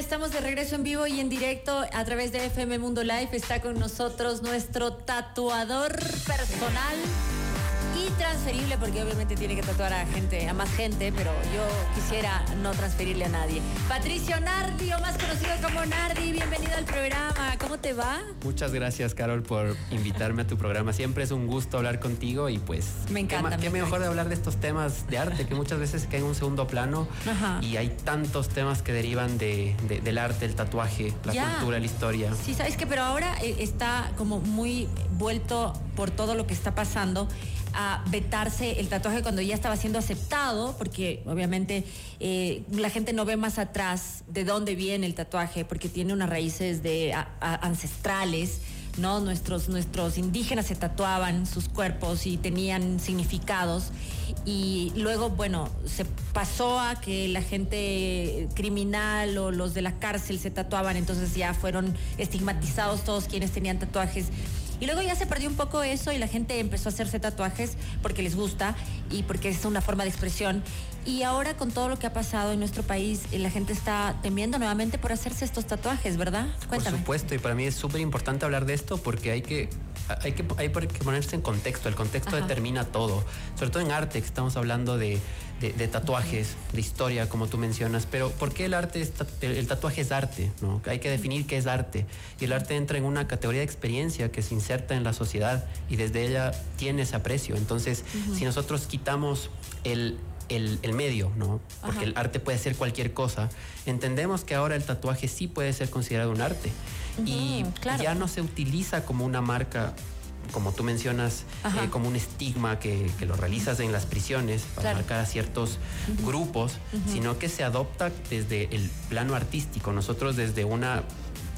estamos de regreso en vivo y en directo a través de FM Mundo Live. Está con nosotros nuestro tatuador personal transferible, porque obviamente tiene que tatuar a gente, a más gente, pero yo quisiera no transferirle a nadie. Patricio Nardi, o más conocido como Nardi, bienvenido al programa. ¿Cómo te va? Muchas gracias, Carol, por invitarme a tu programa. Siempre es un gusto hablar contigo y pues. Me encanta. Qué, mejor de hablar de estos temas de arte que muchas veces caen en un segundo plano y hay tantos temas que derivan de, del arte, el tatuaje, la cultura, la historia. Sí, sabes que, pero ahora eh, está como muy vuelto por todo lo que está pasando a vetarse el tatuaje cuando ya estaba siendo aceptado, porque obviamente eh, la gente no ve más atrás de dónde viene el tatuaje, porque tiene unas raíces de ancestrales. ¿no? Nuestros, nuestros indígenas se tatuaban sus cuerpos y tenían significados. Y luego, bueno, se pasó a que la gente criminal o los de la cárcel se tatuaban, entonces ya fueron estigmatizados todos quienes tenían tatuajes. Y luego ya se perdió un poco eso y la gente empezó a hacerse tatuajes porque les gusta y porque es una forma de expresión. Y ahora con todo lo que ha pasado en nuestro país, eh, la gente está temiendo nuevamente por hacerse estos tatuajes, ¿verdad? Cuéntame. Por supuesto, y para mí es súper importante hablar de esto porque hay que hay que, hay que ponerse en contexto. El contexto determina todo. Sobre todo en arte, que estamos hablando de, de, tatuajes, de historia, como tú mencionas. Pero ¿por qué el arte, el tatuaje es arte? ¿no? Hay que definir qué es arte. Y el arte entra en una categoría de experiencia que se inserta en la sociedad y desde ella tiene ese aprecio. Entonces, si nosotros quitamos el, el, medio, ¿no? Porque el arte puede ser cualquier cosa. Entendemos que ahora el tatuaje sí puede ser considerado un arte. y ya no se utiliza como una marca como tú mencionas, eh, como un estigma que, lo realizas en las prisiones para marcar a ciertos grupos, sino que se adopta desde el plano artístico. Nosotros desde una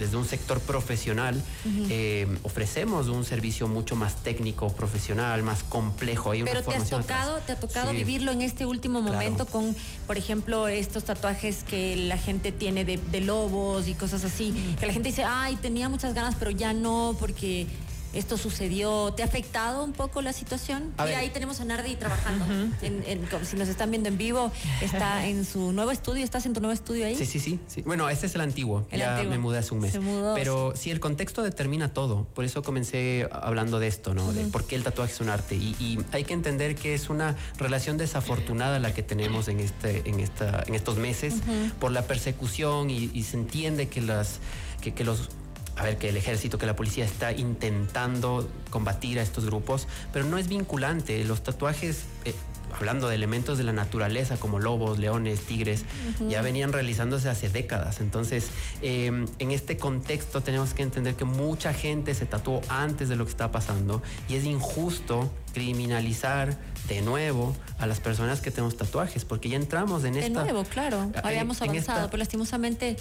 desde un sector profesional eh, ofrecemos un servicio mucho más técnico, profesional, más complejo. Pero te, has tocado, te ha tocado vivirlo en este último momento con, por ejemplo, estos tatuajes que la gente tiene de, de lobos y cosas así, que la gente dice, ay, tenía muchas ganas, pero ya no, porque esto sucedió. ¿Te ha afectado un poco la situación? Mira, ahí tenemos a Nardi trabajando. si nos están viendo en vivo, está en su nuevo estudio. ¿Estás en tu nuevo estudio ahí? Sí, sí, sí. sí. Bueno, este es el antiguo. ya me mudé hace un mes. Se mudó. Pero sí, el contexto determina todo. Por eso comencé hablando de esto, ¿no? De por qué el tatuaje es un arte. Y, hay que entender que es una relación desafortunada la que tenemos en, este, en, esta, en estos meses por la persecución y, se entiende que, las, que, que los a ver, que el ejército, que la policía está intentando combatir a estos grupos, pero no es vinculante. Los tatuajes, eh, hablando de elementos de la naturaleza como lobos, leones, tigres, ya venían realizándose hace décadas. Entonces, em, en este contexto tenemos que entender que mucha gente se tatuó antes de lo que está pasando y es injusto criminalizar de nuevo a las personas que tenemos tatuajes, porque ya entramos en esta... De nuevo, claro, habíamos avanzado, pero lastimosamente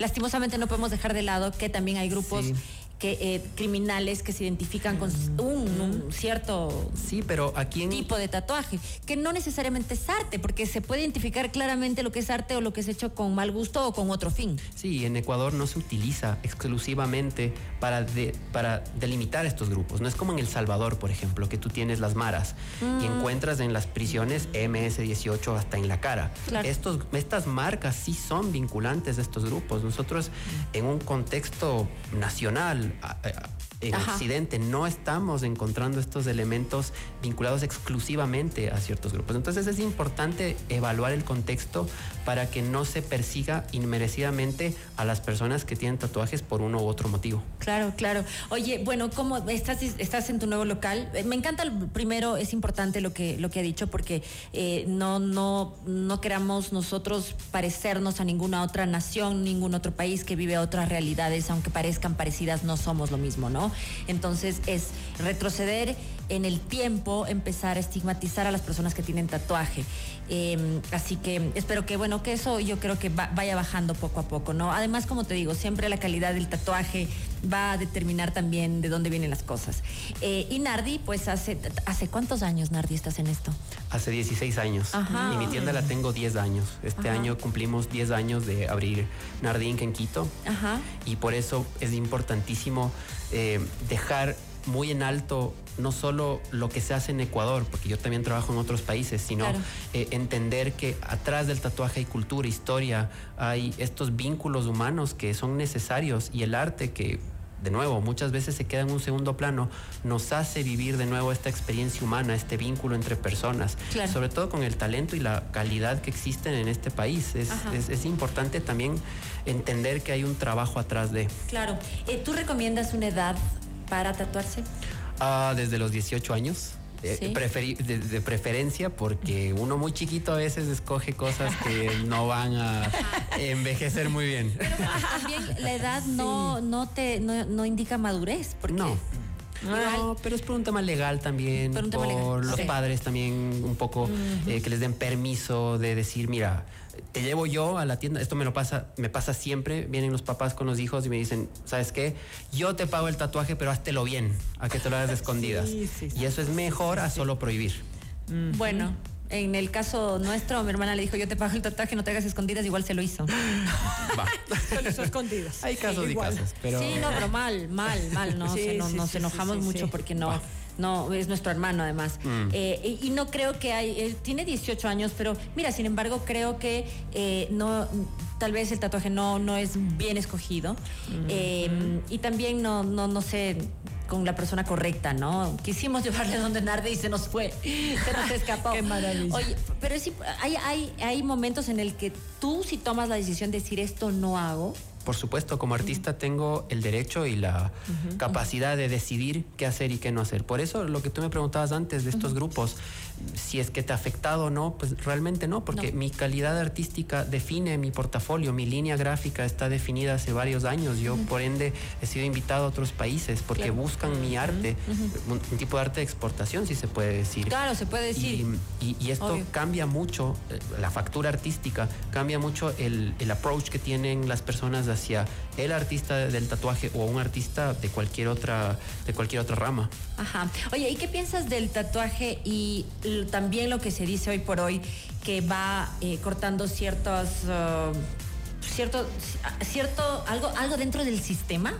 lastimosamente no podemos dejar de lado que también hay grupos que eh, criminales que se identifican con un, cierto sí, pero aquí tipo de tatuaje, que no necesariamente es arte, porque se puede identificar claramente lo que es arte o lo que es hecho con mal gusto o con otro fin. Sí, en Ecuador no se utiliza exclusivamente para, para delimitar estos grupos. No es como en El Salvador, por ejemplo, que tú tienes las maras y mm. encuentras en las prisiones MS-18 hasta en la cara. Estos, estas marcas sí son vinculantes de estos grupos. Nosotros en un contexto nacional, I, I en Occidente no estamos encontrando estos elementos vinculados exclusivamente a ciertos grupos. Entonces es importante evaluar el contexto para que no se persiga inmerecidamente a las personas que tienen tatuajes por uno u otro motivo. Claro, claro. Oye, bueno, ¿cómo estás, estás en tu nuevo local? Eh, me encanta el primero, es importante lo que, lo que ha dicho porque eh, no, no, no queramos nosotros parecernos a ninguna otra nación, ningún otro país que vive otras realidades, aunque parezcan parecidas, no somos lo mismo, ¿no? Entonces es retroceder en el tiempo, empezar a estigmatizar a las personas que tienen tatuaje. Em, así que espero que, bueno, que eso yo creo que vaya bajando poco a poco, ¿no? Además, como te digo, siempre la calidad del tatuaje va a determinar también de dónde vienen las cosas. Eh, y Nardi, pues hace, ¿hace cuántos años, Nardi, estás en esto? Hace 16 años. Y mi tienda la tengo 10 años. Este año cumplimos 10 años de abrir Nardi en Quito. Ajá. Y por eso es importantísimo eh, dejar muy en alto no solo lo que se hace en Ecuador, porque yo también trabajo en otros países, sino eh, entender que atrás del tatuaje hay cultura, historia, hay estos vínculos humanos que son necesarios y el arte que de nuevo, muchas veces se queda en un segundo plano, nos hace vivir de nuevo esta experiencia humana, este vínculo entre personas, sobre todo con el talento y la calidad que existen en este país. Es, es, importante también entender que hay un trabajo atrás de. Claro. Eh, ¿Tú recomiendas una edad para tatuarse? Ah, desde los 18 años. Eh, de, preferencia porque uno muy chiquito a veces escoge cosas que no van a envejecer muy bien. Pero también la edad no, no te no, indica madurez. Porque no. No, pero es por un tema legal también, por, los padres también un poco eh, que les den permiso de decir, mira, te llevo yo a la tienda, esto me lo pasa, me pasa siempre, vienen los papás con los hijos y me dicen, ¿sabes qué? Yo te pago el tatuaje, pero háztelo bien, a que te lo hagas de escondidas. y eso es mejor a solo prohibir. Bueno, en el caso nuestro, mi hermana le dijo, yo te pago el tatuaje, no te hagas escondidas, igual se lo hizo. Va. se lo hizo escondidas. Hay casos y casos, pero... Sí, no, pero mal, mal, mal, ¿no? nos enojamos mucho porque no no, es nuestro hermano además. Mm. Eh, y, no creo que hay, él tiene 18 años, pero mira, sin embargo, creo que eh, no, tal vez el tatuaje no, no es bien escogido. Eh, y también no, no, no sé con la persona correcta, ¿no? Quisimos llevarle donde Narde y se nos fue, se nos escapó. Qué maravilla. Oye, pero hay, hay, hay momentos en el que tú si tomas la decisión de decir esto no hago, por supuesto, como artista tengo el derecho y la capacidad de decidir qué hacer y qué no hacer. Por eso lo que tú me preguntabas antes de estos grupos, si es que te ha afectado o no, pues realmente no, porque mi calidad artística define mi portafolio, mi línea gráfica está definida hace varios años. Yo, por ende, he sido invitado a otros países porque buscan mi arte, un, tipo de arte de exportación, si se puede decir. Claro, se puede decir. Y, esto cambia mucho, eh, la factura artística, cambia mucho el, el approach que tienen las personas hacia el artista del tatuaje o un artista de cualquier otra, de cualquier otra rama. Ajá. Oye, ¿y qué piensas del tatuaje y también lo que se dice hoy por hoy que va eh, cortando ciertos uh, cierto cierto algo algo dentro del sistema?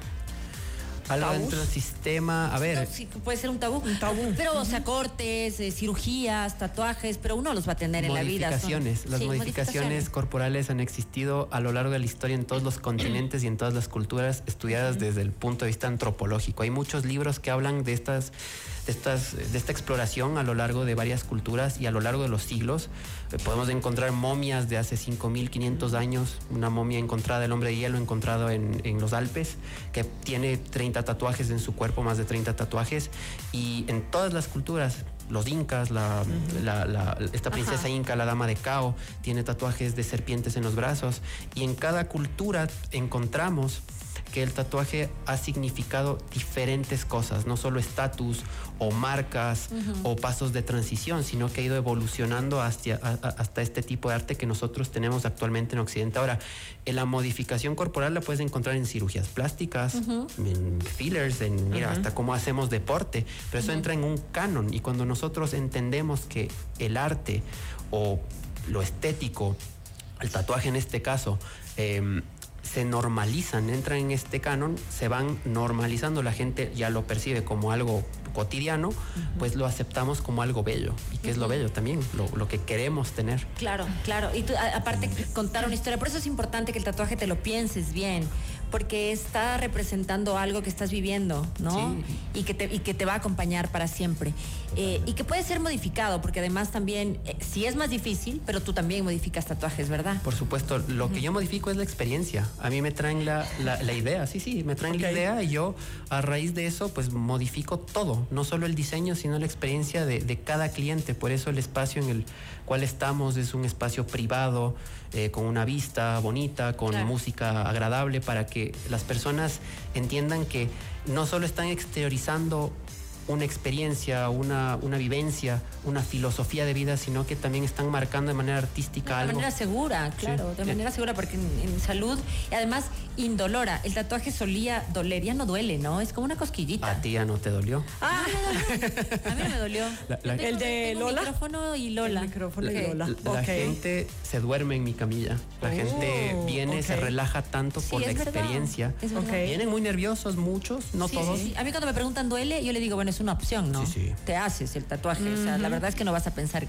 Algo dentro del sistema. A ver. sí, puede ser un tabú. Un tabú. Pero, o sea, cortes, eh, cirugías, tatuajes, pero uno los va a tener en la vida. Modificaciones. Las modificaciones, corporales han existido a lo largo de la historia en todos los continentes y en todas las culturas estudiadas desde el punto de vista antropológico. Hay muchos libros que hablan de estas de, estas, de esta exploración a lo largo de varias culturas y a lo largo de los siglos. Eh, podemos encontrar momias de hace 5.500 años, una momia encontrada, el hombre de hielo encontrado en, en los Alpes, que tiene 30 tatuajes en su cuerpo, más de 30 tatuajes, y en todas las culturas los incas, la, esta princesa inca, la dama de Cao, tiene tatuajes de serpientes en los brazos. Y en cada cultura encontramos que el tatuaje ha significado diferentes cosas, no solo estatus o marcas o pasos de transición, sino que ha ido evolucionando hasta, hasta este tipo de arte que nosotros tenemos actualmente en Occidente. Ahora, en la modificación corporal la puedes encontrar en cirugías plásticas, en fillers, en mira, hasta cómo hacemos deporte, pero eso entra en un canon. Y cuando nosotros entendemos que el arte o lo estético, el tatuaje en este caso, eh, se normalizan, entran en este canon, se van normalizando, la gente ya lo percibe como algo cotidiano, pues lo aceptamos como algo bello. ¿Y qué es lo bello también? Lo, que queremos tener. Claro, claro. Y tú, aparte, contar una historia. Por eso es importante que el tatuaje te lo pienses bien, porque está representando algo que estás viviendo, ¿no? Y, que te, y que te va a acompañar para siempre. Eh, y que puede ser modificado, porque además también, eh, sí es más difícil, pero tú también modificas tatuajes, ¿verdad? Por supuesto, lo que yo modifico es la experiencia. A mí me traen la, la, idea, sí, sí, me traen la idea y yo a raíz de eso, pues modifico todo, no solo el diseño, sino la experiencia de, de cada cliente. Por eso el espacio en el cual estamos es un espacio privado, eh, con una vista bonita, con música agradable, para que las personas entiendan que no solo están exteriorizando una experiencia, una, una vivencia, una filosofía de vida, sino que también están marcando de manera artística de algo. De manera segura, claro, de manera segura, porque en, salud, y además indolora, el tatuaje solía doler, ya no duele, ¿no? Es como una cosquillita. A ti ya no te dolió. Ah, a mí no me dolió. el de Lola. El micrófono y Lola. El micrófono y Lola. La, gente se duerme en mi camilla. La gente oh, viene, se relaja tanto por la experiencia. Vienen muy nerviosos muchos, no todos. A mí cuando me preguntan duele, yo le digo, bueno, es una opción, ¿no? Sí, sí. Te haces el tatuaje. O sea, la verdad es que no vas a pensar,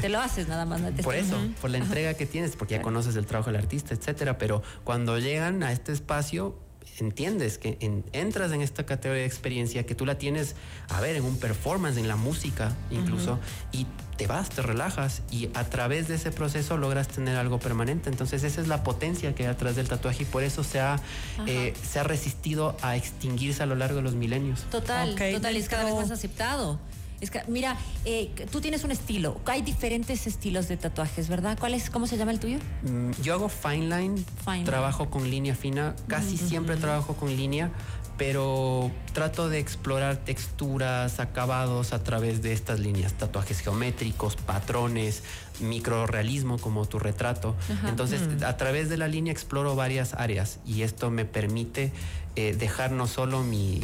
te lo haces nada más. por eso, por la entrega que tienes, porque ya conoces el trabajo del artista, etcétera. Pero cuando llegan a este espacio, entiendes que entras en esta categoría de experiencia que tú la tienes, a ver, en un performance, en la música incluso, y te vas, te relajas y a través de ese proceso logras tener algo permanente. Entonces esa es la potencia que hay atrás del tatuaje y por eso se ha, eh, se ha resistido a extinguirse a lo largo de los milenios. Total, total, es cada vez más aceptado. Es que, mira, eh, tú tienes un estilo. Hay diferentes estilos de tatuajes, ¿verdad? ¿Cuál es, cómo se llama el tuyo? Mm, yo hago fine line, trabajo con línea fina, casi siempre trabajo con línea, pero trato de explorar texturas, acabados a través de estas líneas, tatuajes geométricos, patrones, microrealismo como tu retrato. Entonces, a través de la línea exploro varias áreas y esto me permite eh, dejar no solo mi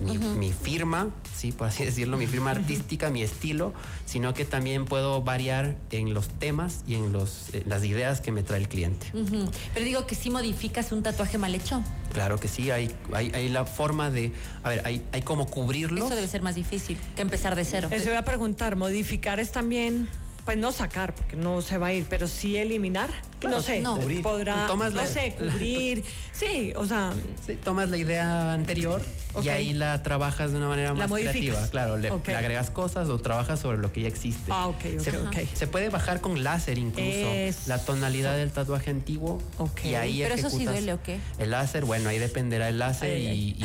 mi, firma, sí, por así decirlo, mi firma artística, mi estilo, sino que también puedo variar en los temas y en los, eh, las ideas que me trae el cliente. Pero digo que si modificas un tatuaje mal hecho. Claro que sí, hay, hay, la forma de, a ver, hay, hay como cubrirlo. Eso debe ser más difícil que empezar de cero. Eso voy a preguntar, modificar es también pues no sacar, porque no se va a ir, pero sí eliminar. No sé, no. podrá, no sé, cubrir. sí, o sea. Sí, tomas la idea anterior y ahí la trabajas de una manera más creativa. Claro, le, agregas cosas o trabajas sobre lo que ya existe. Ah, ok, ok, se, okay. se puede bajar con láser incluso la tonalidad del tatuaje antiguo. Y ahí Pero eso sí duele, ¿o qué? El láser, bueno, ahí dependerá el láser y,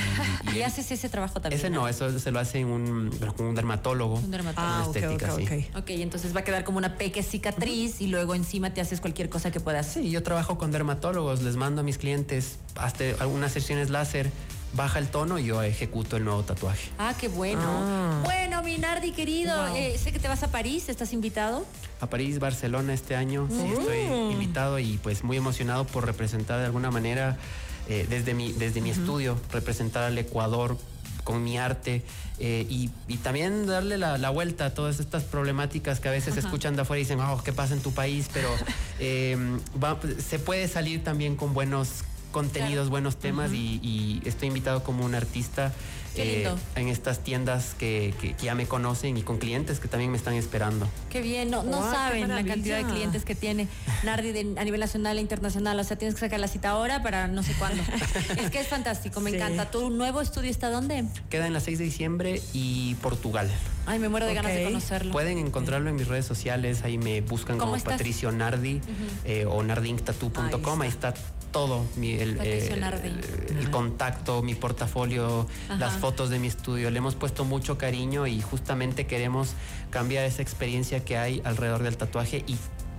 y, haces ese trabajo también. Ese no, eso se lo hace en un, un dermatólogo. Un dermatólogo. Ah, estética, okay, sí. Ok, entonces va a quedar como una pequeña cicatriz y luego encima te haces cualquier cosa que puedas. Sí, yo trabajo con dermatólogos, les mando a mis clientes hasta algunas sesiones láser baja el tono y yo ejecuto el nuevo tatuaje. Ah, qué bueno. Ah. Bueno, Minardi, querido, eh, sé que te vas a París, ¿estás invitado? A París, Barcelona este año, sí, estoy mm. invitado y pues muy emocionado por representar de alguna manera eh, desde mi, desde mi estudio, representar al Ecuador con mi arte eh, y, también darle la, vuelta a todas estas problemáticas que a veces escuchan de afuera y dicen, oh, ¿qué pasa en tu país? Pero se puede salir también con buenos contenidos, buenos temas y, estoy invitado como un artista eh, en estas tiendas que, ya me conocen y con clientes que también me están esperando. Qué bien, no, no saben la cantidad de clientes que tiene Nardi a nivel nacional e internacional, o sea, tienes que sacar la cita ahora para no sé cuándo. es que es fantástico, me encanta. ¿Tu nuevo estudio está dónde? Queda en la 6 de diciembre y Portugal. Ay, me muero de ganas de conocerlo. Pueden encontrarlo en mis redes sociales, ahí me buscan como Patricio Nardi eh, o nardinctatu.com, ahí está todo, mi, el, el, contacto, mi portafolio, las fotos de mi estudio. Le hemos puesto mucho cariño y justamente queremos cambiar esa experiencia que hay alrededor del tatuaje y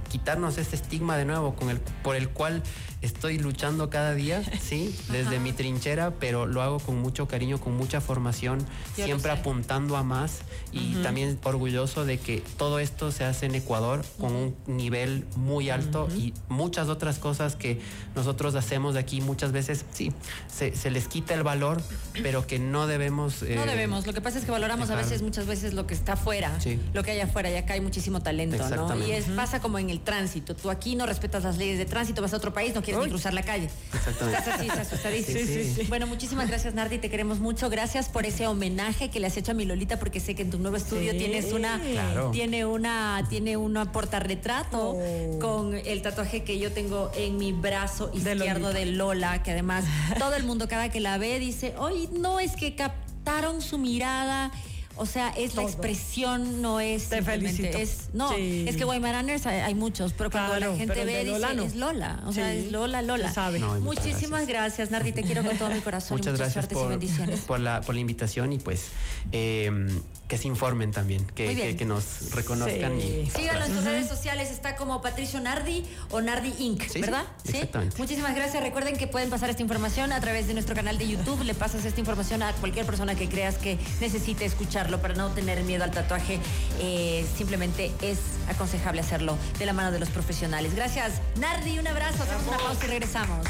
quitarnos ese estigma de nuevo con el, por el cual estoy luchando cada día, sí, desde mi trinchera, pero lo hago con mucho cariño, con mucha formación, siempre apuntando a más y también orgulloso de que todo esto se hace en Ecuador con un nivel muy alto y muchas otras cosas que nosotros hacemos de aquí muchas veces, sí, se, les quita el valor, pero que no debemos... no eh, debemos, lo que pasa es que valoramos a veces, muchas veces lo que está afuera, lo que hay afuera, y acá hay muchísimo talento, ¿no? Y es, pasa como en el tránsito, tú aquí no respetas las leyes de tránsito, vas a otro país, no quieres ni cruzar la calle. Exactamente. Estás así, asustadísimo. Sí, sí, bueno, muchísimas gracias, Nardi, te queremos mucho. Gracias por ese homenaje que le has hecho a mi Lolita, porque sé que en tu nuevo estudio tienes una, tiene una, tiene una portarretrato oh. con el tatuaje que yo tengo en mi brazo izquierdo de, Lola, que además todo el mundo cada que la ve dice, oye, no es que captaron su mirada O sea, es la expresión, no es. Te felicito. Es, no, es que Guaymaraners hay, muchos, pero cuando la gente ve, dice, es Lola. O sea, es Lola, Lola. Sabe. Muchísimas gracias. Nardi. Te quiero con todo mi corazón. Muchas, gracias por, por, la, por la invitación y pues eh, que se informen también, que, que, nos reconozcan. Y, Síganlo en sus redes sociales, está como Patricio Nardi o Nardi Inc., ¿verdad? Sí, exactamente. Muchísimas gracias. Recuerden que pueden pasar esta información a través de nuestro canal de YouTube. Le pasas esta información a cualquier persona que creas que necesite escucharlo para no tener miedo al tatuaje. Eh, simplemente es aconsejable hacerlo de la mano de los profesionales. Gracias, Nardi. Un abrazo. Hacemos una pausa y regresamos.